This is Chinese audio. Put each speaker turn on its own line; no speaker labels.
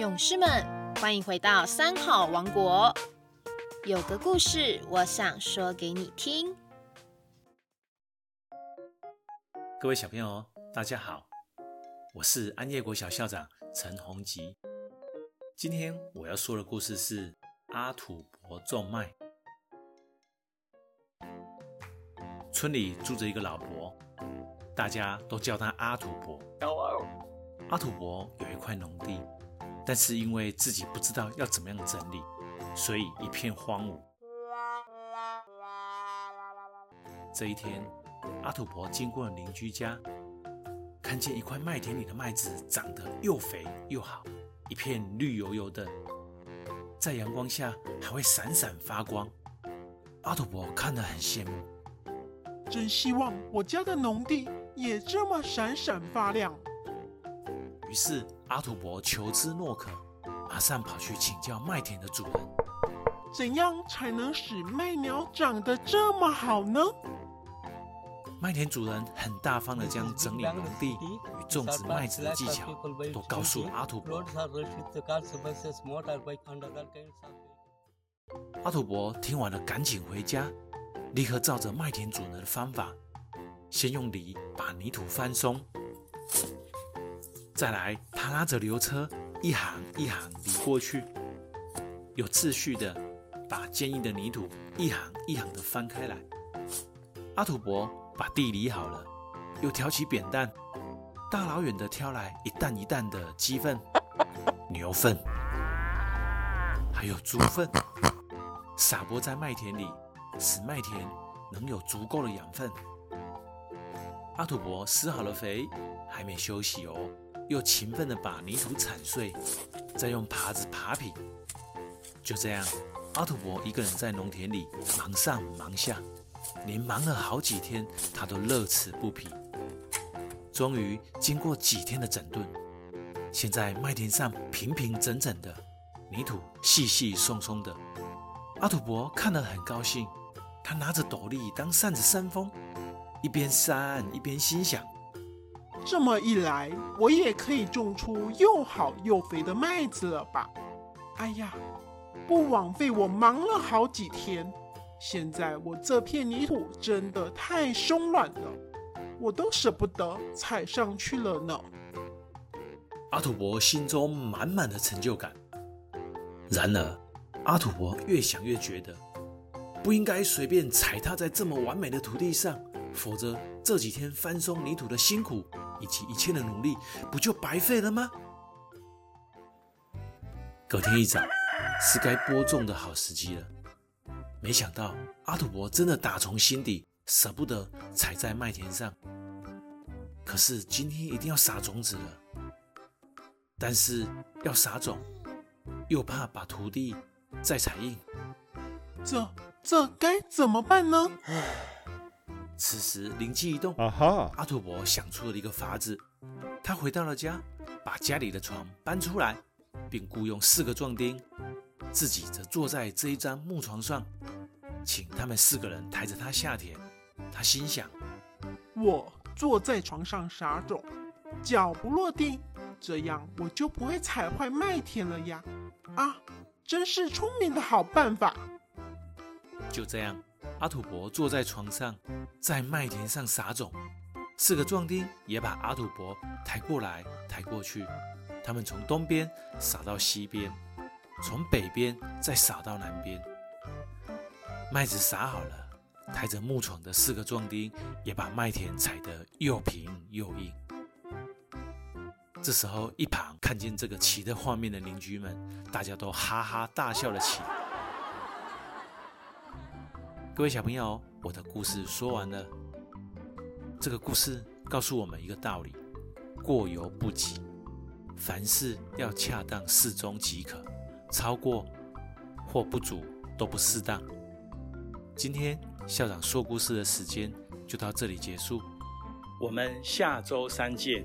勇士们，欢迎回到三好王国。有个故事，我想说给你听。
各位小朋友，大家好，我是安业国小校长陈宏吉。今天我要说的故事是阿土伯种麦。村里住着一个老伯，大家都叫他阿土伯。阿土伯有一块农地，但是因为自己不知道要怎么样整理，所以一片荒芜。这一天，阿土伯经过邻居家，看见一块麦田里的麦子长得又肥又好，一片绿油油的，在阳光下还会闪闪发光。阿土伯看得很羡慕。
真希望我家的农地也这么闪闪发亮。
于是阿土伯求知若渴，马上跑去请教麦田的主人：
怎样才能使麦苗长得这么好呢？
麦田主人很大方的将整理农地与种植麦子的技巧都告诉了阿土伯。阿土伯听完了，赶紧回家。立刻照着麦田主人的方法，先用犁把泥土翻松，再来他拉着牛车一行一行犁过去，有秩序的把坚硬的泥土一行一行的翻开来。阿土伯把地犁好了，又挑起扁担，大老远的挑来一担一担的鸡粪、牛粪，还有猪粪，撒播在麦田里。使麦田能有足够的养分。阿土伯施好了肥，还没休息哦，又勤奋地把泥土铲碎，再用耙子耙平。就这样，阿土伯一个人在农田里忙上忙下，连忙了好几天，他都乐此不疲。终于，经过几天的整顿，现在麦田上平平整整的，泥土细细松松的。阿土伯看得很高兴。他拿着斗笠当扇子扇风，一边扇一边心想：
这么一来，我也可以种出又好又肥的麦子了吧？哎呀，不枉费我忙了好几天。现在我这片泥土真的太松软了，我都舍不得踩上去了呢。
阿土伯心中满满的成就感。然而，阿土伯越想越觉得。不应该随便踩踏在这么完美的土地上，否则这几天翻松泥土的辛苦以及一切的努力，不就白费了吗？隔天一早，是该播种的好时机了。没想到阿土伯真的打从心底舍不得踩在麦田上，可是今天一定要撒种子了。但是要撒种，又怕把土地再踩硬，
这。这该怎么办呢？
此时灵机一动，啊哈！阿土伯想出了一个法子。他回到了家，把家里的床搬出来，并雇佣四个壮丁，自己则坐在这一张木床上，请他们四个人抬着他下田。他心想：
我坐在床上撒种，脚不落地，这样我就不会踩坏麦田了呀！啊，真是聪明的好办法。
就这样，阿土伯坐在床上，在麦田上撒种。四个壮丁也把阿土伯抬过来、抬过去。他们从东边撒到西边，从北边再撒到南边。麦子撒好了，抬着木床的四个壮丁也把麦田踩得又平又硬。这时候，一旁看见这个奇的画面的邻居们，大家都哈哈大笑了起来。各位小朋友，我的故事说完了。这个故事告诉我们一个道理：过犹不及，凡事要恰当适中即可，超过或不足都不适当。今天校长说故事的时间就到这里结束，我们下周三见。